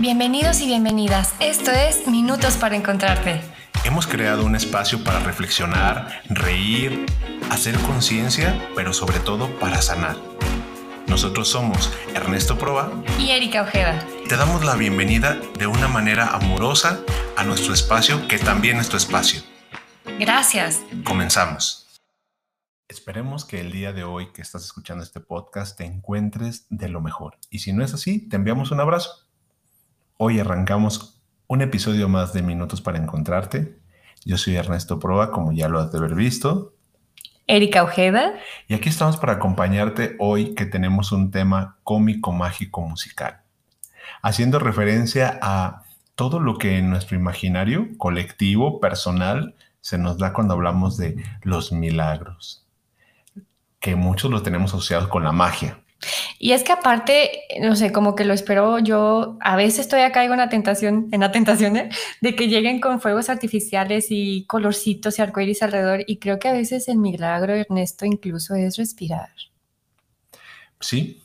Bienvenidos y bienvenidas. Esto es Minutos para Encontrarte. Hemos creado un espacio para reflexionar, reír, hacer conciencia, pero sobre todo para sanar. Nosotros somos Ernesto Proa y Erika Ojeda. Te damos la bienvenida de una manera amorosa a nuestro espacio, que también es tu espacio. Gracias. Comenzamos. Esperemos que el día de hoy que estás escuchando este podcast te encuentres de lo mejor. Y si no es así, te enviamos un abrazo. Hoy arrancamos un episodio más de Minutos para Encontrarte. Yo soy Ernesto Proa, como ya lo has de haber visto. Erika Ojeda. Y aquí estamos para acompañarte hoy que tenemos un tema cómico, mágico, musical. Haciendo referencia a todo lo que en nuestro imaginario colectivo, personal, se nos da cuando hablamos de los milagros, que muchos los tenemos asociados con la magia. Y es que aparte, no sé, como que lo espero yo, a veces todavía caigo en la tentación, en la tentación de, de que lleguen con fuegos artificiales y colorcitos y arcoíris alrededor. Y creo que a veces el milagro, Ernesto, incluso es respirar. Sí,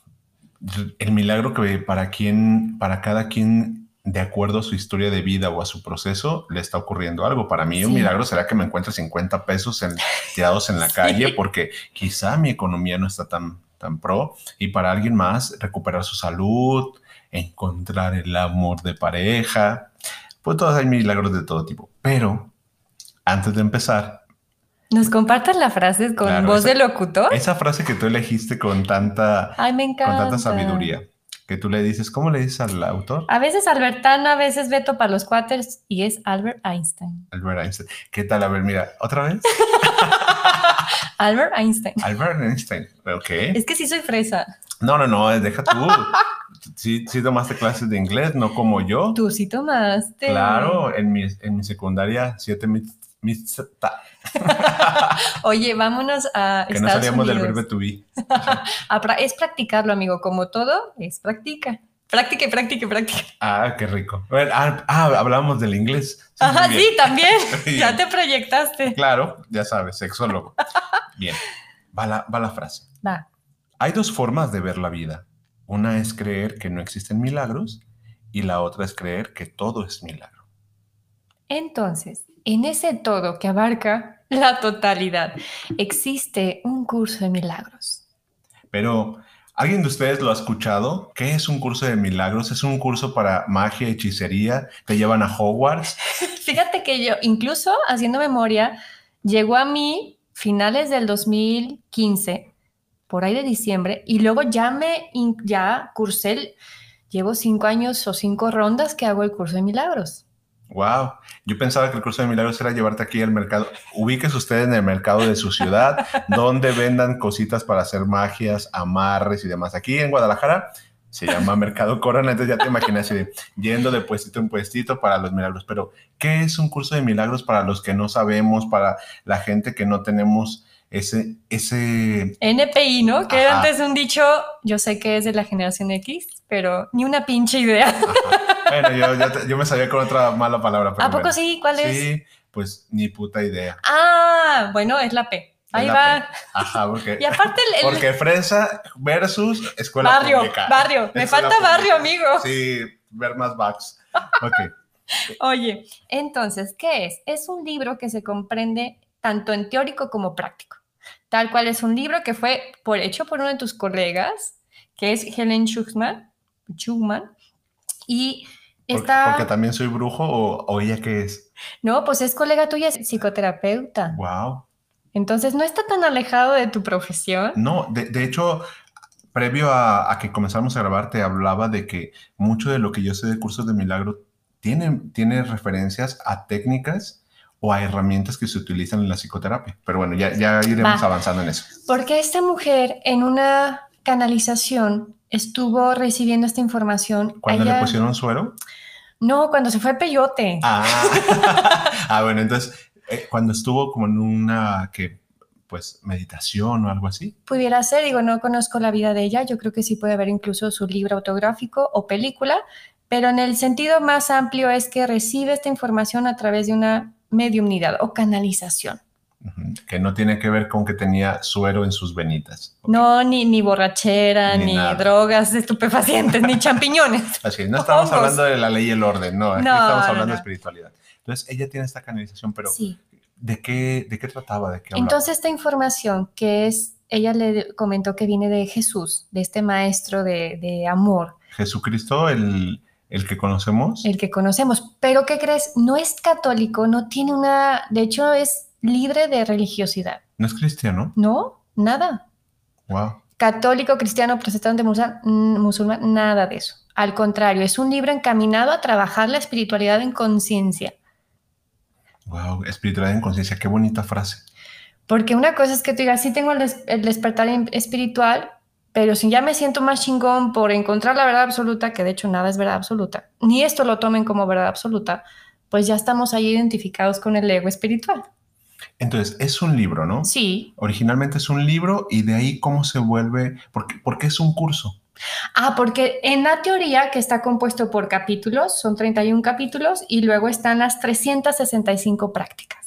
el milagro que para quien, para cada quien de acuerdo a su historia de vida o a su proceso, le está ocurriendo algo. Para mí, un milagro será que me encuentre 50 pesos en, tirados en la calle porque quizá mi economía no está tan, tan pro. Y para alguien más, recuperar su salud, encontrar el amor de pareja. Pues todos hay milagros de todo tipo. Pero antes de empezar, ¿Nos compartas la frase con voz de locutor? Esa frase que tú elegiste con tanta, Ay, me con tanta sabiduría que tú le dices, ¿cómo le dices al autor? A veces Albertano, a veces Beto para los cuates y es Albert Einstein. Albert Einstein. ¿Qué tal? A ver, mira, otra vez. Albert Einstein. Albert Einstein, ok. Es que sí soy fresa. No, no, no, deja tú. sí, sí tomaste clases de inglés, no como yo. Tú sí tomaste. Claro, en mi, en mi secundaria, siete Oye, vámonos a. Que no salíamos del verbo to be. es practicarlo, amigo. Como todo, es practica. Práctica, práctica, práctica. Ah, qué rico. Ah, ah, hablábamos del inglés. Sí, Ajá, sí, también. ya te proyectaste. Claro, ya sabes, sexólogo. bien, va la, va la frase. Va. Hay dos formas de ver la vida. Una es creer que no existen milagros y la otra es creer que todo es milagro. Entonces, en ese todo que abarca la totalidad, existe un curso de milagros. Pero, ¿alguien de ustedes lo ha escuchado? ¿Qué es un curso de milagros? ¿Es un curso para magia, hechicería? ¿Te llevan a Hogwarts? Fíjate que yo, incluso haciendo memoria, llegó a mí finales del 2015, por ahí de diciembre, y luego ya me, ya cursé, llevo cinco años o cinco rondas que hago el curso de milagros. Wow, yo pensaba que el curso de milagros era llevarte aquí al mercado. Ubíquese usted en el mercado de su ciudad, donde vendan cositas para hacer magias, amarres y demás. Aquí en Guadalajara se llama Mercado Corona, entonces ya te imaginas yendo de puestito en puestito para los milagros. Pero, ¿qué es un curso de milagros para los que no sabemos, para la gente que no tenemos ese, ese... NPI, ¿no? Que antes un dicho, yo sé que es de la generación X, pero ni una pinche idea. Bueno, yo, yo, me sabía con otra mala palabra. ¿A poco sí? ¿Cuál es? Sí, pues ni puta idea. Ah, bueno, es la P. Ahí va. Ajá, porque. Y aparte el, Porque fresa versus escuela barrio, pública. Barrio, me falta barrio, amigo. Sí, ver más backs. Ok. Oye, entonces, ¿qué es? Es un libro que se comprende tanto en teórico como práctico. Tal cual es un libro que fue por, hecho por uno de tus colegas, que es Helen Schuchman, Schuchman y está... Porque, también soy brujo o, ella qué es? No, pues es colega tuya, es psicoterapeuta. Wow. Entonces no está tan alejado de tu profesión. No, de, hecho, previo a, que comenzáramos a grabar, te hablaba de que mucho de lo que yo sé de cursos de milagro tiene, tiene referencias a técnicas o a herramientas que se utilizan en la psicoterapia. Pero bueno, ya, ya iremos avanzando en eso. Porque esta mujer en una canalización estuvo recibiendo esta información. ¿Cuándo le pusieron suero? No, cuando se fue a peyote. Ah, ah bueno, entonces, eh, cuando estuvo como en una que pues meditación o algo así. Pudiera ser, digo, no conozco la vida de ella, yo creo que sí puede haber incluso su libro autográfico o película, pero en el sentido más amplio es que recibe esta información a través de una mediumnidad o canalización. Que no tiene que ver con que tenía suero en sus venitas. No, ni, ni borrachera, ni, drogas estupefacientes, ni champiñones. Así no estamos hablando de la ley y el orden, no, aquí estamos hablando de espiritualidad. Entonces, ella tiene esta canalización, pero ¿de, qué, ¿de qué trataba? ¿De qué Entonces, esta información que es, ella le comentó que viene de Jesús, de este maestro de, de amor. Jesucristo, el, el que conocemos. El que conocemos. Pero, ¿qué crees? No es católico, no tiene una, de hecho, es libre de religiosidad. ¿No es cristiano? No, nada. Wow. Católico, cristiano, protestante, mm, musulmán, nada de eso. Al contrario, es un libro encaminado a trabajar la espiritualidad en conciencia. Wow, espiritualidad en conciencia, qué bonita frase. Porque una cosa es que tú digas, sí tengo el, el despertar espiritual, pero si ya me siento más chingón por encontrar la verdad absoluta, que de hecho nada es verdad absoluta, ni esto lo tomen como verdad absoluta, pues ya estamos ahí identificados con el ego espiritual. Entonces, es un libro, ¿no? Sí. Originalmente es un libro y de ahí cómo se vuelve, ¿por qué, es un curso? Ah, porque en la teoría que está compuesto por capítulos, son 31 capítulos y luego están las 365 prácticas.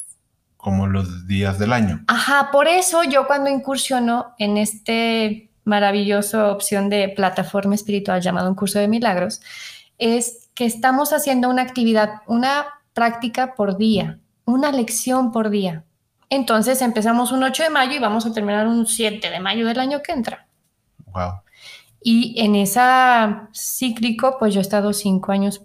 Como los días del año. Ajá, por eso yo cuando incursiono en este maravilloso opción de plataforma espiritual llamado un curso de milagros, es que estamos haciendo una actividad, una práctica por día, una lección por día. Entonces empezamos un 8 de mayo y vamos a terminar un 7 de mayo del año que entra. Wow. Y en esa cíclico, pues yo he estado cinco años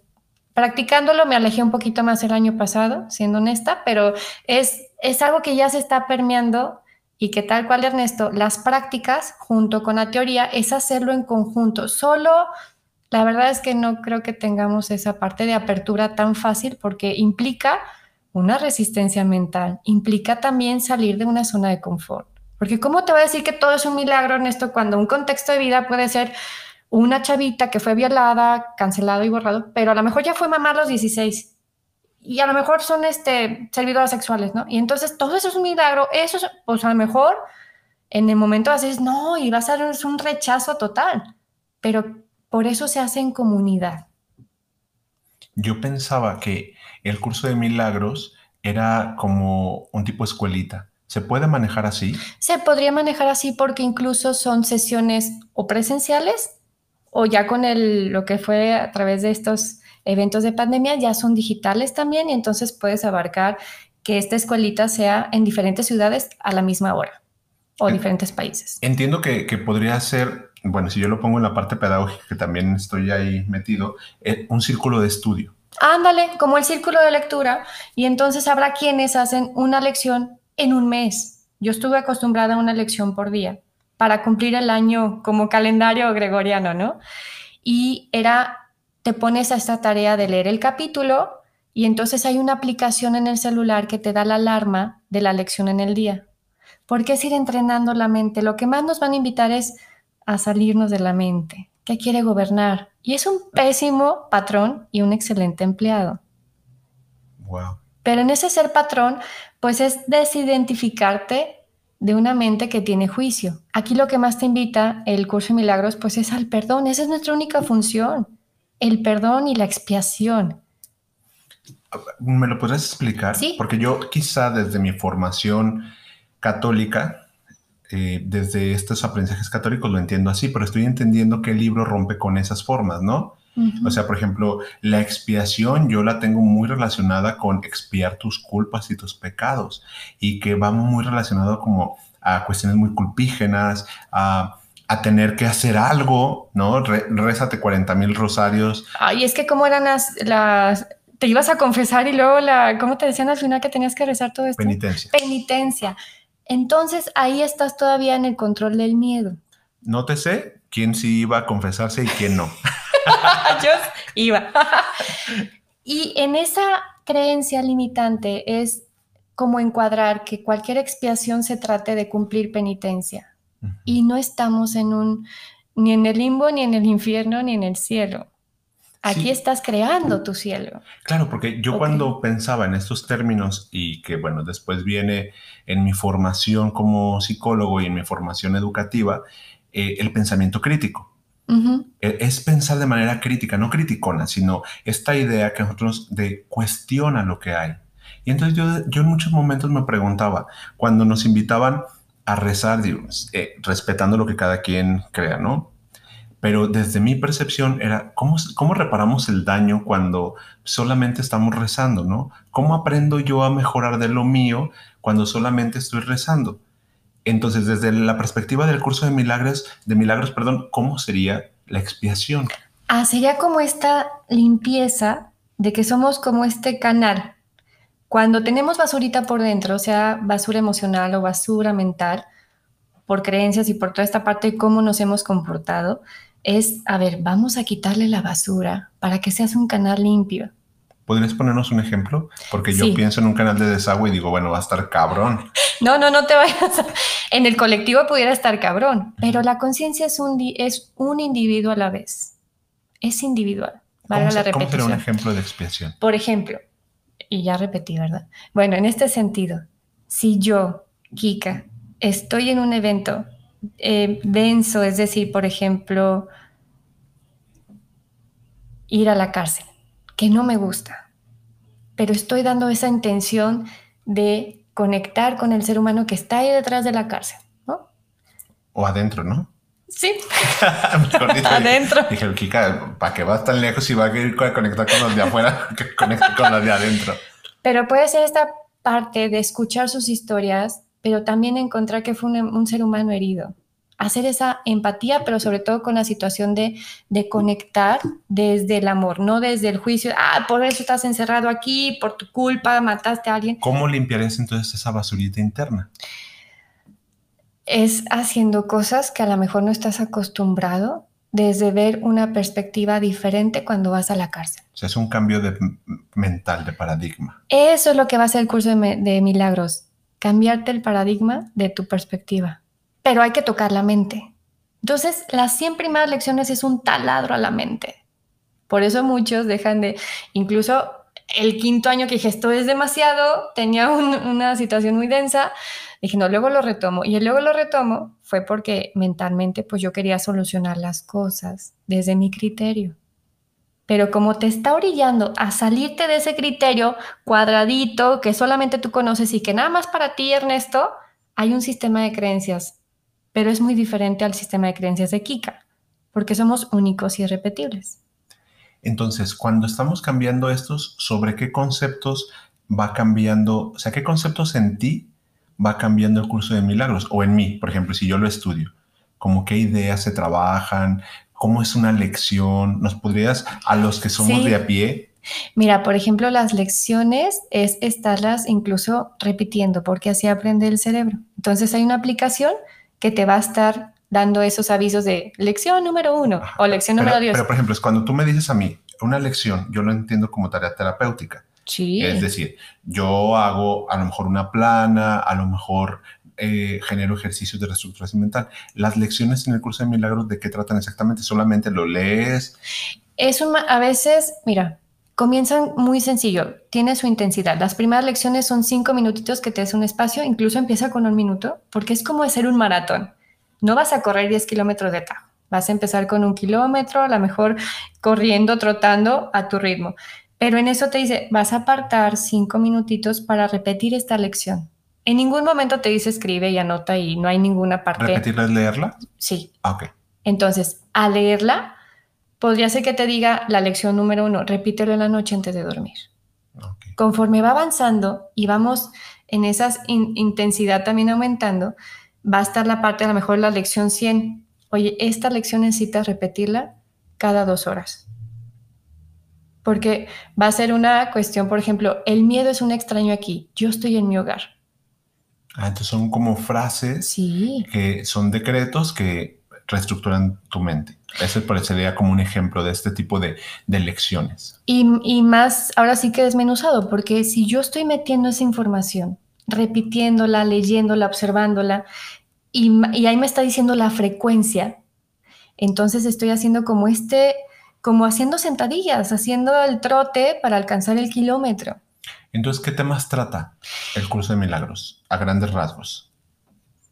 practicándolo, me alejé un poquito más el año pasado, siendo honesta, pero es, es algo que ya se está permeando y que tal cual Ernesto, las prácticas junto con la teoría es hacerlo en conjunto. Solo, la verdad es que no creo que tengamos esa parte de apertura tan fácil porque implica una resistencia mental, implica también salir de una zona de confort. Porque ¿cómo te va a decir que todo es un milagro, Ernesto, cuando un contexto de vida puede ser una chavita que fue violada, cancelado y borrado, pero a lo mejor ya fue mamá a los 16 y a lo mejor son este, servidoras sexuales, ¿no? Y entonces todo eso es un milagro, eso es, pues a lo mejor en el momento haces, no, y va a ser un rechazo total, pero por eso se hace en comunidad. Yo pensaba que el curso de milagros era como un tipo escuelita. ¿Se puede manejar así? Se podría manejar así porque incluso son sesiones o presenciales o ya con el, lo que fue a través de estos eventos de pandemia, ya son digitales también y entonces puedes abarcar que esta escuelita sea en diferentes ciudades a la misma hora o diferentes países. Entiendo que, que podría ser, bueno, si yo lo pongo en la parte pedagógica, que también estoy ahí metido, eh, un círculo de estudio. Ándale, como el círculo de lectura. Y entonces habrá quienes hacen una lección en un mes. Yo estuve acostumbrada a una lección por día para cumplir el año como calendario gregoriano, ¿no? Y era, te pones a esta tarea de leer el capítulo y entonces hay una aplicación en el celular que te da la alarma de la lección en el día. Porque es ir entrenando la mente. Lo que más nos van a invitar es a salirnos de la mente, que quiere gobernar. Y es un pésimo patrón y un excelente empleado. Wow. Pero en ese ser patrón, pues es desidentificarte de una mente que tiene juicio. Aquí lo que más te invita el curso de milagros, pues es al perdón. Esa es nuestra única función, el perdón y la expiación. ¿Me lo podrías explicar? Sí. Porque yo quizá desde mi formación católica, eh, desde estos aprendizajes católicos lo entiendo así, pero estoy entendiendo que el libro rompe con esas formas, ¿no? O sea, por ejemplo, la expiación yo la tengo muy relacionada con expiar tus culpas y tus pecados y que va muy relacionado como a cuestiones muy culpígenas, a, tener que hacer algo, ¿no? rézate 40 mil rosarios. Ay, es que cómo eran las, las, te ibas a confesar y luego la, ¿cómo te decían al final que tenías que rezar todo esto? Penitencia. Penitencia. Entonces ahí estás todavía en el control del miedo. Nótese quién sí iba a confesarse y quién no. Yo iba. y en esa creencia limitante es como encuadrar que cualquier expiación se trate de cumplir penitencia. Y no estamos en un, ni en el limbo, ni en el infierno, ni en el cielo. Aquí estás creando tu cielo. Claro, porque yo cuando pensaba en estos términos y que, bueno, después viene en mi formación como psicólogo y en mi formación educativa, eh, el pensamiento crítico. E, es pensar de manera crítica, no criticona, sino esta idea que nosotros de cuestiona lo que hay. Y entonces yo, yo en muchos momentos me preguntaba, cuando nos invitaban a rezar, eh, respetando lo que cada quien crea, ¿no? Pero desde mi percepción era, ¿cómo, ¿cómo reparamos el daño cuando solamente estamos rezando, ¿no? ¿Cómo aprendo yo a mejorar de lo mío cuando solamente estoy rezando? Entonces, desde la perspectiva del curso de milagros, de milagros, perdón, ¿cómo sería la expiación? Ah, sería como esta limpieza de que somos como este canal. Cuando tenemos basurita por dentro, sea basura emocional o basura mental, por creencias y por toda esta parte de cómo nos hemos comportado, es, a ver, vamos a quitarle la basura para que seas un canal limpio. ¿Podrías ponernos un ejemplo? Porque yo pienso en un canal de desagüe y digo, bueno, va a estar cabrón. No, no, no te vayas. En el colectivo pudiera estar cabrón, pero la conciencia es un, es un individuo a la vez. Es individual. Valga la repetición. ¿Cómo sería un ejemplo de expiación? Por ejemplo, y ya repetí, ¿verdad? Bueno, en este sentido, si yo, Kika, estoy en un evento eh, denso, es decir, por ejemplo, ir a la cárcel que no me gusta, pero estoy dando esa intención de conectar con el ser humano que está ahí detrás de la cárcel, ¿no? O adentro, ¿no? Sí. adentro. Dije, Kika, ¿para qué vas tan lejos y va a conectar con los de afuera que conecte con los de adentro? Pero puede ser esta parte de escuchar sus historias, pero también encontrar que fue un ser humano herido hacer esa empatía, pero sobre todo con la situación de, de, conectar desde el amor, no desde el juicio, ah, por eso estás encerrado aquí, por tu culpa, mataste a alguien. ¿Cómo limpiarías entonces esa basurita interna? Es haciendo cosas que a lo mejor no estás acostumbrado desde ver una perspectiva diferente cuando vas a la cárcel. O sea, es un cambio de mental, de paradigma. Eso es lo que va a ser el curso de, de milagros, cambiarte el paradigma de tu perspectiva pero hay que tocar la mente. Entonces, las 100 primeras lecciones es un taladro a la mente. Por eso muchos dejan de, incluso el quinto año que dije, esto es demasiado, tenía una situación muy densa, dije, no, luego lo retomo. Y luego lo retomo fue porque mentalmente, pues yo quería solucionar las cosas desde mi criterio. Pero como te está orillando a salirte de ese criterio cuadradito que solamente tú conoces y que nada más para ti, Ernesto, hay un sistema de creencias pero es muy diferente al sistema de creencias de Kika, porque somos únicos y irrepetibles. Entonces, cuando estamos cambiando estos, ¿sobre qué conceptos va cambiando? O sea, ¿qué conceptos en ti va cambiando el curso de milagros? O en mí, por ejemplo, si yo lo estudio, como qué ideas se trabajan, cómo es una lección. ¿Nos podrías, a los que somos de a pie, Mira, por ejemplo, las lecciones es estarlas incluso repitiendo porque así aprende el cerebro. Entonces hay una aplicación que te va a estar dando esos avisos de lección número uno o lección número diez. Pero, por ejemplo, es cuando tú me dices a mí una lección, yo lo entiendo como tarea terapéutica. Sí. Es decir, yo hago a lo mejor una plana, a lo mejor eh, genero ejercicios de reestructuración mental. Las lecciones en el curso de milagros, ¿de qué tratan exactamente? ¿Solamente lo lees? Es un, a veces, mira, comienzan muy sencillo, tiene su intensidad. Las primeras lecciones son cinco minutitos que te des un espacio, incluso empieza con un minuto, porque es como hacer un maratón. No vas a correr 10 kilómetros de tajo, vas a empezar con un kilómetro, a lo mejor corriendo, trotando a tu ritmo. Pero en eso te dice, vas a apartar cinco minutitos para repetir esta lección. En ningún momento te dice escribe y anota y no hay ninguna parte. ¿Repetirla es leerla? Sí. Ah, ok. Entonces, a leerla, podría ser que te diga la lección número uno, repítelo en la noche antes de dormir. Conforme va avanzando y vamos en esa intensidad también aumentando, va a estar la parte, a lo mejor la lección 100. Oye, esta lección necesitas repetirla cada dos horas. Porque va a ser una cuestión, por ejemplo, el miedo es un extraño aquí, yo estoy en mi hogar. Ah, entonces son como frases sí. que son decretos que reestructuran tu mente. Ese parecería como un ejemplo de este tipo de, lecciones. Y, más, ahora sí que desmenuzado, porque si yo estoy metiendo esa información, repitiéndola, leyéndola, observándola, y, y ahí me está diciendo la frecuencia, entonces estoy haciendo como este, como haciendo sentadillas, haciendo el trote para alcanzar el kilómetro. Entonces, ¿qué temas trata el curso de milagros a grandes rasgos?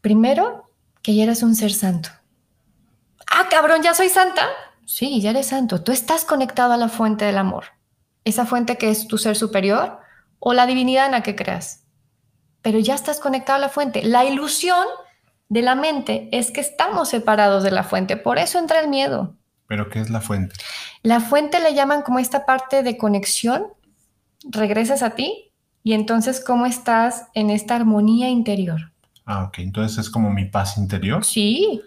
Primero, que ya eres un ser santo ah, cabrón, ya soy santa. Sí, ya eres santo. Tú estás conectado a la fuente del amor. Esa fuente que es tu ser superior o la divinidad en la que creas. Pero ya estás conectado a la fuente. La ilusión de la mente es que estamos separados de la fuente. Por eso entra el miedo. ¿Pero qué es la fuente? La fuente le llaman como esta parte de conexión. Regresas a ti y entonces cómo estás en esta armonía interior. Ah, ok. Entonces es como mi paz interior. Sí.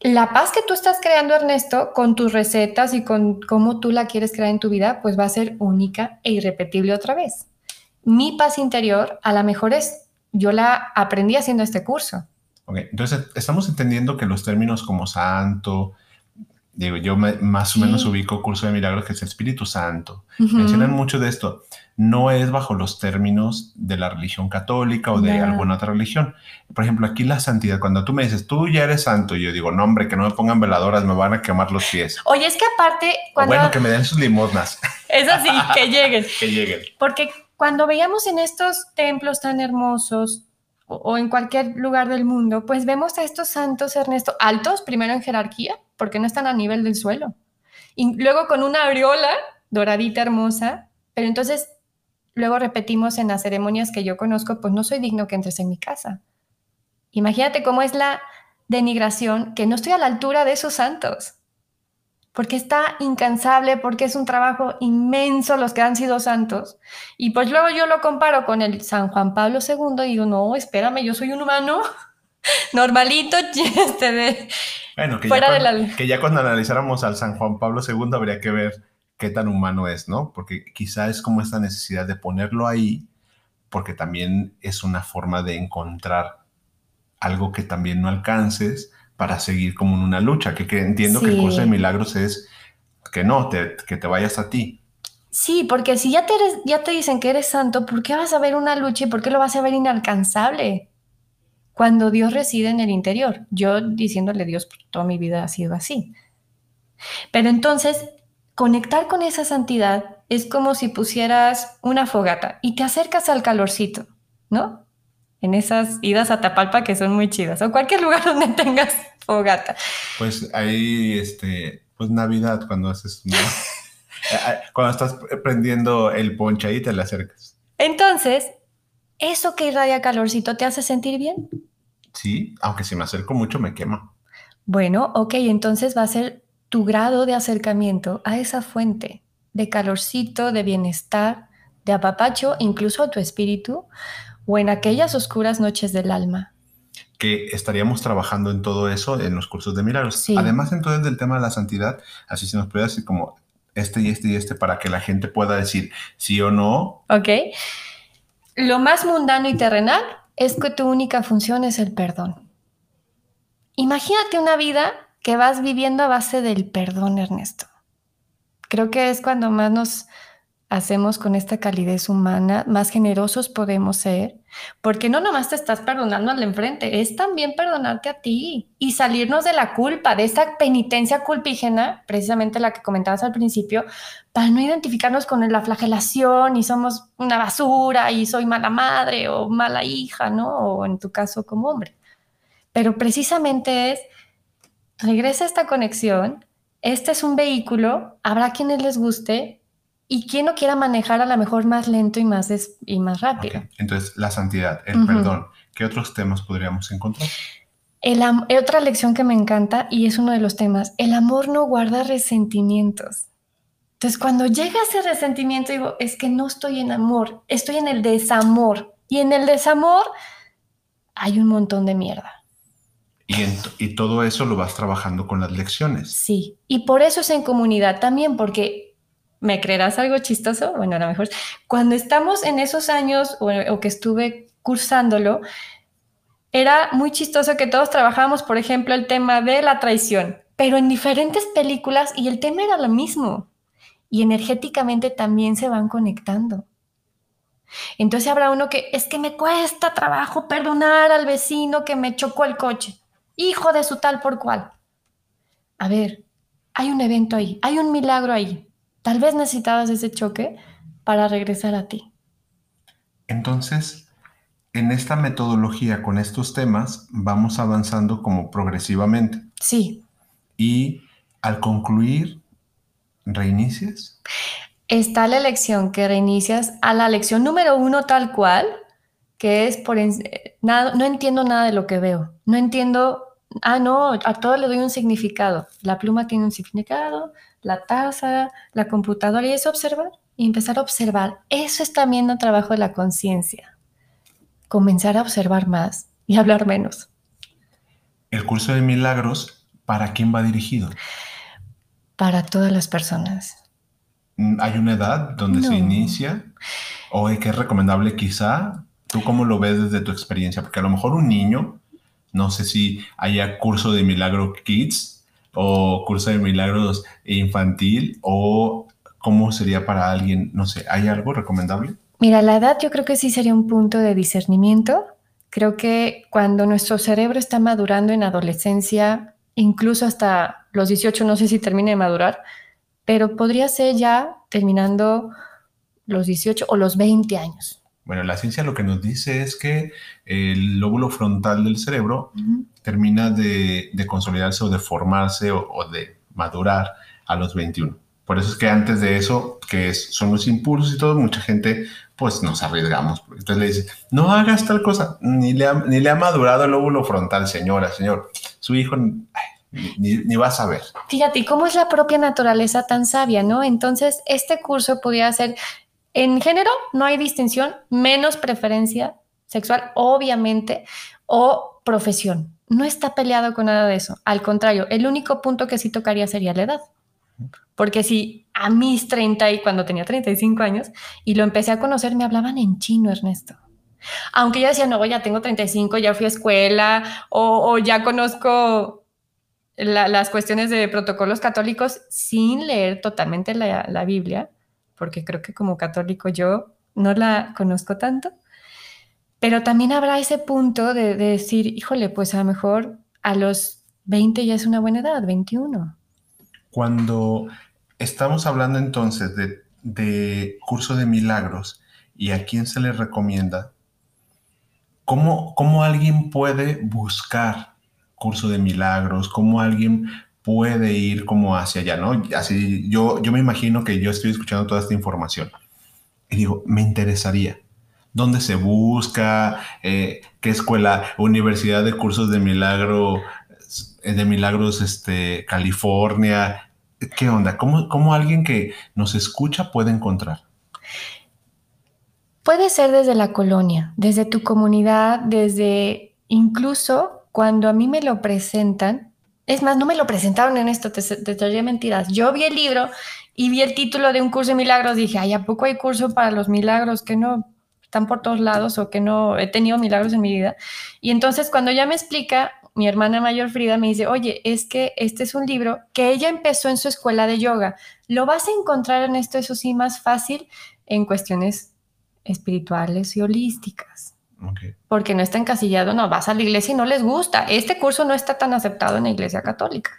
La paz que tú estás creando, Ernesto, con tus recetas y con cómo tú la quieres crear en tu vida, pues va a ser única e irrepetible otra vez. Mi paz interior, a lo mejor es, yo la aprendí haciendo este curso. Ok, entonces estamos entendiendo que los términos como santo, digo, yo más o menos ubico curso de milagros que es el Espíritu Santo. Mencionan mucho de esto. No es bajo los términos de la religión católica o de alguna otra religión. Por ejemplo, aquí la santidad, cuando tú me dices, tú ya eres santo, y yo digo, no, hombre, que no me pongan veladoras, me van a quemar los pies. Oye, es que aparte, cuando... bueno, que me den sus limosnas. Es así, que lleguen. que lleguen. Porque cuando veíamos en estos templos tan hermosos, o en cualquier lugar del mundo, pues vemos a estos santos, Ernesto, altos, primero en jerarquía, porque no están a nivel del suelo. Y luego con una aureola doradita hermosa, pero entonces luego repetimos en las ceremonias que yo conozco, pues no soy digno que entres en mi casa. Imagínate cómo es la denigración, que no estoy a la altura de esos santos, porque está incansable, porque es un trabajo inmenso los que han sido santos. Y pues luego yo lo comparo con el San Juan Pablo II y digo, no, espérame, yo soy un humano normalito, este de, bueno, que, ya cuando, que ya cuando analizáramos al San Juan Pablo II habría que ver qué tan humano es, ¿no? Porque quizá es como esta necesidad de ponerlo ahí, porque también es una forma de encontrar algo que también no alcances para seguir como en una lucha, que, entiendo que el curso de milagros es que no, que te vayas a ti. Sí, porque si ya te, ya te dicen que eres santo, ¿por qué vas a ver una lucha y por qué lo vas a ver inalcanzable? cuando Dios reside en el interior. Yo diciéndole Dios, por toda mi vida ha sido así. Pero entonces, conectar con esa santidad es como si pusieras una fogata y te acercas al calorcito, ¿no? En esas idas a Tapalpa que son muy chidas, o cualquier lugar donde tengas fogata. Pues ahí, este, pues Navidad, cuando haces, eh, eh, cuando estás prendiendo el ponche ahí te le acercas. Entonces, eso que irradia calorcito te hace sentir bien. Sí, aunque si me acerco mucho me quema. Bueno, ok, entonces va a ser tu grado de acercamiento a esa fuente de calorcito, de bienestar, de apapacho, incluso a tu espíritu, o en aquellas oscuras noches del alma. Que estaríamos trabajando en todo eso en los cursos de milagros. Además, entonces, del tema de la santidad, así se nos puede decir como este y este y este para que la gente pueda decir sí o no. Ok. Lo más mundano y terrenal es que tu única función es el perdón. Imagínate una vida que vas viviendo a base del perdón, Ernesto. Creo que es cuando más nos hacemos con esta calidez humana, más generosos podemos ser, porque no nomás te estás perdonando al enfrente, es también perdonarte a ti y salirnos de la culpa, de esa penitencia culpígena, precisamente la que comentabas al principio, para no identificarnos con la flagelación y somos una basura y soy mala madre o mala hija, ¿no? O en tu caso como hombre. Pero precisamente es, regresa esta conexión, este es un vehículo, habrá quienes les guste, y quien no quiera manejar a lo mejor más lento y más, y más rápido. Entonces, la santidad, el perdón, ¿qué otros temas podríamos encontrar? El otra lección que me encanta y es uno de los temas, el amor no guarda resentimientos. Entonces, cuando llega ese resentimiento, digo, es que no estoy en amor, estoy en el desamor. Y en el desamor hay un montón de mierda. Y, todo eso lo vas trabajando con las lecciones. Sí, y por eso es en comunidad también, porque ¿Me creerás algo chistoso? Bueno, a lo mejor cuando estamos en esos años o, que estuve cursándolo, era muy chistoso que todos trabajábamos, por ejemplo, el tema de la traición, pero en diferentes películas y el tema era lo mismo. Y energéticamente también se van conectando. Entonces habrá uno que es que me cuesta trabajo perdonar al vecino que me chocó el coche, hijo de su tal por cual. A ver, hay un evento ahí, hay un milagro ahí. Tal vez necesitabas ese choque para regresar a ti. Entonces, en esta metodología con estos temas vamos avanzando como progresivamente. Sí. Y al concluir, ¿reinicias? está la lección que reinicias a la lección número uno tal cual, que es por nada, no entiendo nada de lo que veo, no entiendo, ah, no, a todo le doy un significado, la pluma tiene un significado, la taza, la computadora, y es observar, y empezar a observar. Eso es también un trabajo de la conciencia, comenzar a observar más y hablar menos. El curso de milagros, ¿para quién va dirigido? Para todas las personas. Mm, ¿Hay una edad donde se inicia? ¿O que es recomendable quizá? ¿Tú cómo lo ves desde tu experiencia? Porque a lo mejor un niño, no sé si haya curso de milagro kids o curso de milagros infantil o cómo sería para alguien, no sé, ¿hay algo recomendable? Mira, la edad yo creo que sí sería un punto de discernimiento. Creo que cuando nuestro cerebro está madurando en adolescencia, incluso hasta los 18, no sé si termine de madurar, pero podría ser ya terminando los 18 o los 20 años. Bueno, la ciencia lo que nos dice es que el lóbulo frontal del cerebro termina de, consolidarse o de formarse o, de madurar a los 21. Por eso es que antes de eso, que son los impulsos y todo, mucha gente pues nos arriesgamos. Entonces le dice, no hagas tal cosa, ni le ha, ni le ha madurado el lóbulo frontal, señora, señor. Su hijo, ni, vas a ver. Fíjate, ¿cómo es la propia naturaleza tan sabia, no? Entonces, este curso podría ser, en género no hay distinción, menos preferencia sexual, obviamente, o profesión. No está peleado con nada de eso. Al contrario, el único punto que sí tocaría sería la edad. Porque si a mis 30 y cuando tenía 35 años y lo empecé a conocer, me hablaban en chino, Ernesto. Aunque yo decía, no, ya tengo 35, ya fui a escuela o, o ya conozco las cuestiones de protocolos católicos sin leer totalmente la, Biblia, porque creo que como católico yo no la conozco tanto, pero también habrá ese punto de, decir, híjole, pues a lo mejor a los 20 ya es una buena edad, 21. Cuando estamos hablando entonces de, de curso de milagros y a quién se le recomienda, ¿cómo, cómo alguien puede buscar curso de milagros, cómo alguien puede ir como hacia allá, ¿no? Así yo, yo me imagino que yo estoy escuchando toda esta información y digo, me interesaría. ¿Dónde se busca? Eh, ¿Qué escuela? Universidad de Cursos de Milagro, de Milagros, este, California. ¿Qué onda? ¿Cómo, ¿Cómo alguien que nos escucha puede encontrar? Puede ser desde la colonia, desde tu comunidad, desde incluso cuando a mí me lo presentan, es más, no me lo presentaron en esto, te, te mentiras. Yo vi el libro y vi el título de un curso de milagros, dije, ay, ¿a poco hay curso para los milagros que no están por todos lados o que no he tenido milagros en mi vida? Y entonces cuando ya me explica, mi hermana mayor Frida me dice, oye, es que este es un libro que ella empezó en su escuela de yoga. Lo vas a encontrar en esto, eso sí, más fácil en cuestiones espirituales y holísticas. Porque no está encasillado, no, vas a la iglesia y no les gusta. Este curso no está tan aceptado en la iglesia católica.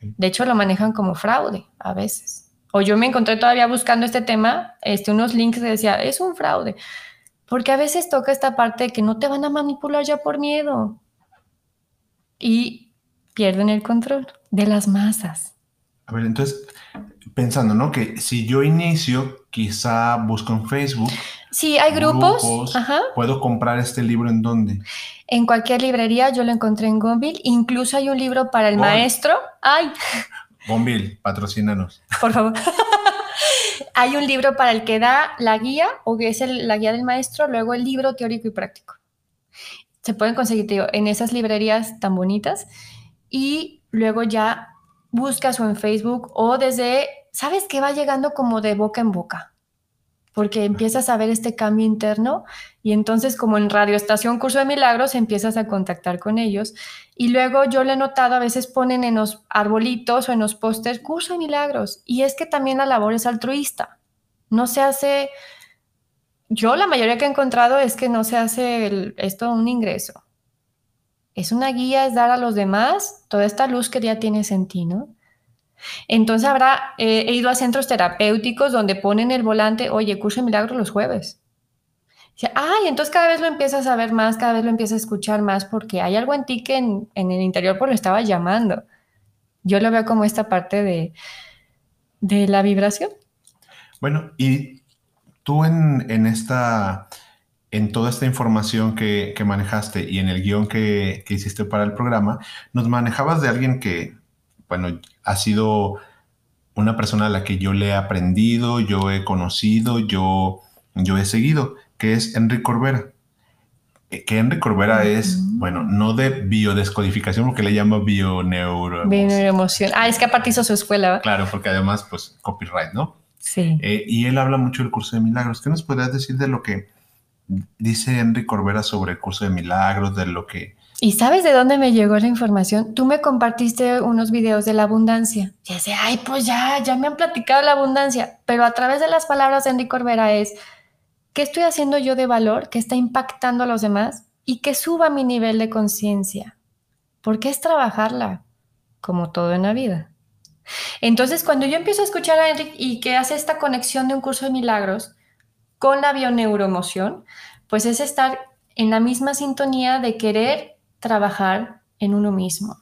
De hecho, lo manejan como fraude a veces. O yo me encontré todavía buscando este tema, este, unos links que decía, es un fraude. Porque a veces toca esta parte de que no te van a manipular ya por miedo. Y pierden el control de las masas. A ver, entonces, pensando, ¿no? Que si yo inicio, quizá busco en Facebook Sí, hay grupos. ¿Puedo comprar este libro en dónde? En cualquier librería, yo lo encontré en Gonville. Incluso hay un libro para el maestro. ¡Ay! Gonville, patrocínanos. Por favor. hay un libro para el que da la guía, o que es la guía del maestro, luego el libro teórico y práctico. Se pueden conseguir en esas librerías tan bonitas. Y luego ya buscas o en Facebook o desde, ¿sabes qué va llegando como de boca en boca? Porque empiezas a ver este cambio interno y entonces como en Radio Estación Curso de Milagros empiezas a contactar con ellos y luego yo le he notado a veces ponen en los arbolitos o en los pósters Curso de Milagros y es que también la labor es altruista, no se hace, yo la mayoría que he encontrado es que no se hace esto un ingreso, es una guía, es dar a los demás toda esta luz que ya tienes en ti, ¿no? Entonces habrá, eh, he ido a centros terapéuticos donde ponen el volante, oye, curso de milagro los jueves. Ay, entonces cada vez lo empiezas a ver más, cada vez lo empiezas a escuchar más porque hay algo en ti que en, el interior pues lo estaba llamando. Yo lo veo como esta parte de, de la vibración. Bueno, y tú en, en esta, en toda esta información que, que manejaste y en el guion que, que, hiciste para el programa, nos manejabas de alguien que, bueno, ha sido una persona a la que yo le he aprendido, yo he conocido, yo, yo he seguido, que es Enrique Corbera. Eh, que Enrique Corbera es, bueno, no de biodescodificación, porque le llama bioneuroemoción. Bioneuroemoción. Ah, es que aparte hizo su escuela. Claro, porque además, pues, copyright, ¿no? Sí. Eh, y él habla mucho del curso de milagros. ¿Qué nos podrías decir de lo que dice Enrique Corbera sobre el curso de milagros, de lo que ¿Y sabes de dónde me llegó la información? Tú me compartiste unos videos de la abundancia. Y decía, ay, pues ya, ya me han platicado la abundancia. Pero a través de las palabras de Enrique Corbera es, ¿qué estoy haciendo yo de valor que está impactando a los demás y que suba mi nivel de conciencia? Porque es trabajarla, como todo en la vida. Entonces, cuando yo empiezo a escuchar a Enrique y que hace esta conexión de un curso de milagros con la bioneuroemoción, pues es estar en la misma sintonía de querer trabajar en uno mismo.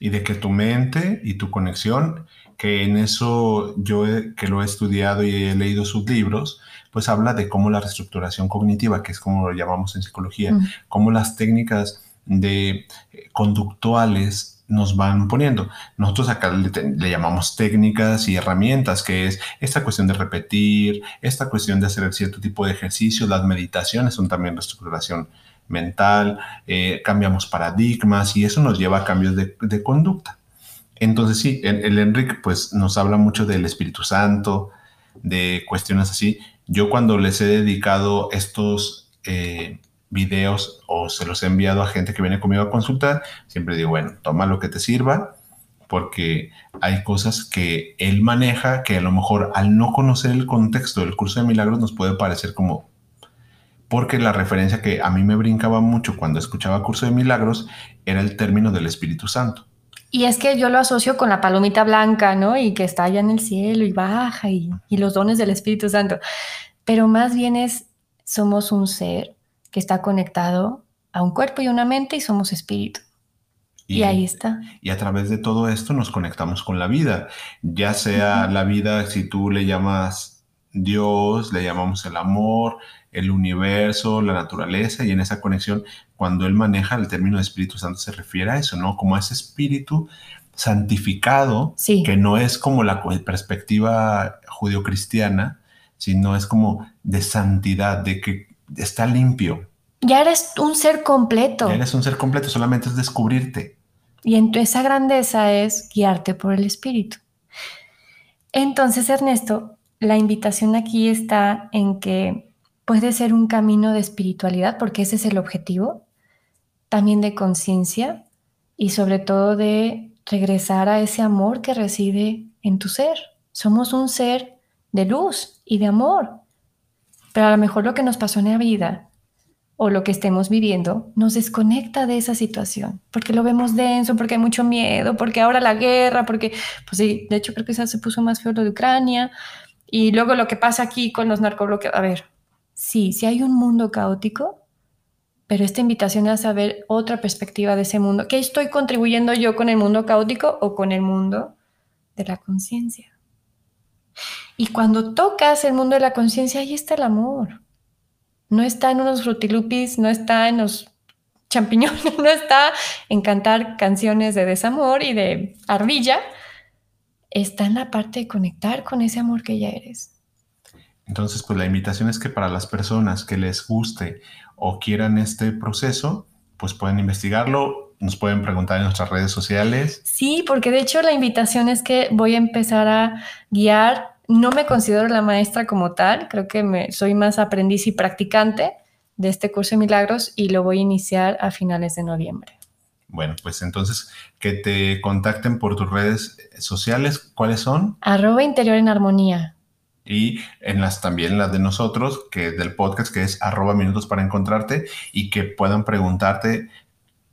Y de que tu mente y tu conexión, que en eso yo que lo he estudiado y he leído sus libros, pues habla de cómo la reestructuración cognitiva, que es como lo llamamos en psicología, mm. cómo las técnicas de eh, conductuales nos van poniendo. Nosotros acá le, le, llamamos técnicas y herramientas, que es esta cuestión de repetir, esta cuestión de hacer cierto tipo de ejercicios, las meditaciones son también reestructuración mental, eh, cambiamos paradigmas y eso nos lleva a cambios de, conducta. Entonces sí, el, Enrique pues nos habla mucho del Espíritu Santo, de cuestiones así. Yo cuando les he dedicado estos eh, videos o se los he enviado a gente que viene conmigo a consultar, siempre digo, bueno, toma lo que te sirva, porque hay cosas que él maneja que a lo mejor al no conocer el contexto del curso de milagros nos puede parecer como porque la referencia que a mí me brincaba mucho cuando escuchaba Curso de Milagros era el término del Espíritu Santo. Y es que yo lo asocio con la palomita blanca, ¿no? Y que está allá en el cielo y baja y, los dones del Espíritu Santo. Pero más bien es, somos un ser que está conectado a un cuerpo y una mente y somos espíritu. Y, ahí está. Y a través de todo esto nos conectamos con la vida, ya sea la vida, si tú le llamas Dios, le llamamos el amor, el universo, la naturaleza, y en esa conexión, cuando él maneja el término de Espíritu Santo, se refiere a eso, ¿no? Como a ese espíritu santificado, que no es como la perspectiva judio-cristiana, sino es como de santidad, de que está limpio. Ya eres un ser completo. Ya eres un ser completo, solamente es descubrirte. Y en esa grandeza es guiarte por el Espíritu. Entonces, Ernesto, la invitación aquí está en que puede ser un camino de espiritualidad, porque ese es el objetivo, también de conciencia y sobre todo de regresar a ese amor que reside en tu ser. Somos un ser de luz y de amor, pero a lo mejor lo que nos pasó en la vida o lo que estemos viviendo nos desconecta de esa situación, porque lo vemos denso, porque hay mucho miedo, porque ahora la guerra, porque, pues sí, de hecho creo que se puso más feo lo de Ucrania, y luego lo que pasa aquí con los narcobloqueos, a ver, sí, sí hay un mundo caótico, pero esta invitación es a saber otra perspectiva de ese mundo. ¿Qué estoy contribuyendo yo con el mundo caótico o con el mundo de la conciencia? Y cuando tocas el mundo de la conciencia, ahí está el amor. No está en unos frutilupis, no está en los champiñones, no está en cantar canciones de desamor y de ardilla. Está en la parte de conectar con ese amor que ya eres. Entonces, pues la invitación es que para las personas que les guste o quieran este proceso, pues pueden investigarlo, nos pueden preguntar en nuestras redes sociales. Sí, porque de hecho la invitación es que voy a empezar a guiar. No me considero la maestra como tal, creo que me, soy más aprendiz y practicante de este curso de milagros y lo voy a iniciar a finales de noviembre. Bueno, pues entonces que te contacten por tus redes sociales. ¿Cuáles son? Arroba interior en armonía y en las también las de nosotros, que del podcast, que es arroba minutos para encontrarte y que puedan preguntarte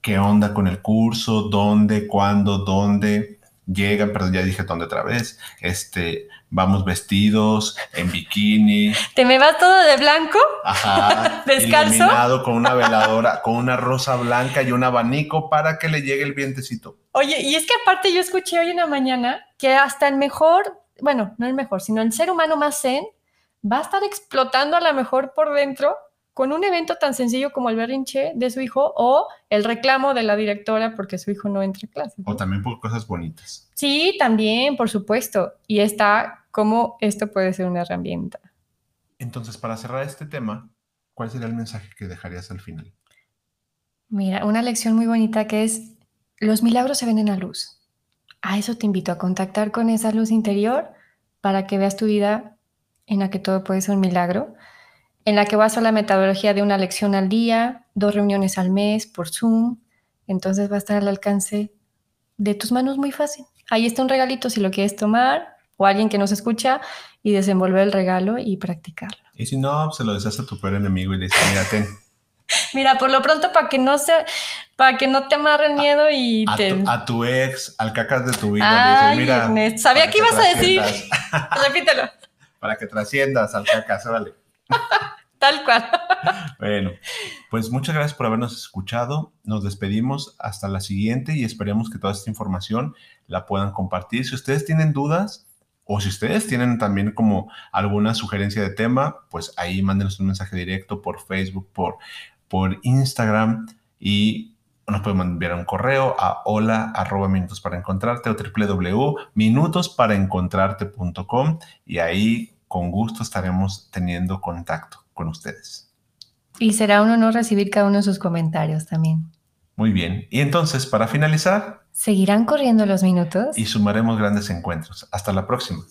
qué onda con el curso, dónde, cuándo, dónde llegan, perdón, ya dije dónde otra vez, este, vamos vestidos en bikini. ¿Te me vas todo de blanco? Ajá. Descalzo. Iluminado con una veladora, con una rosa blanca y un abanico para que le llegue el vientecito. Oye, y es que aparte yo escuché hoy en la mañana que hasta el mejor bueno, no el mejor, sino el ser humano más zen, va a estar explotando a lo mejor por dentro con un evento tan sencillo como el berrinche de su hijo o el reclamo de la directora porque su hijo no entra a clase. O también por cosas bonitas. Sí, también, por supuesto. Y está cómo esto puede ser una herramienta. Entonces, para cerrar este tema, ¿cuál sería el mensaje que dejarías al final? Mira, una lección muy bonita que es, los milagros se ven en la luz. A eso te invito, a contactar con esa luz interior para que veas tu vida en la que todo puede ser un milagro, en la que vas a la metodología de una lección al día, dos reuniones al mes por Zoom, entonces va a estar al alcance de tus manos muy fácil. Ahí está un regalito si lo quieres tomar o alguien que nos escucha y desenvolver el regalo y practicarlo. Y si no, se lo deseas a tu peor enemigo y le dices, Mira, por lo pronto para que no se, para que no te amarre miedo y a, te... tu, a tu ex, al cacas de tu vida, Ay, mira, sabía que ibas a decir. Repítelo. Para que trasciendas al cacas, vale. Tal cual. Bueno, pues muchas gracias por habernos escuchado. Nos despedimos hasta la siguiente y esperemos que toda esta información la puedan compartir. Si ustedes tienen dudas o si ustedes tienen también como alguna sugerencia de tema, pues ahí mándenos un mensaje directo por Facebook, por, por Instagram y nos pueden enviar un correo a hola arroba minutos para encontrarte o www.minutosparaencontrarte.com y ahí con gusto estaremos teniendo contacto con ustedes. Y será un honor recibir cada uno de sus comentarios también. Muy bien. Y entonces, para finalizar... ¿Seguirán corriendo los minutos? Y sumaremos grandes encuentros. Hasta la próxima.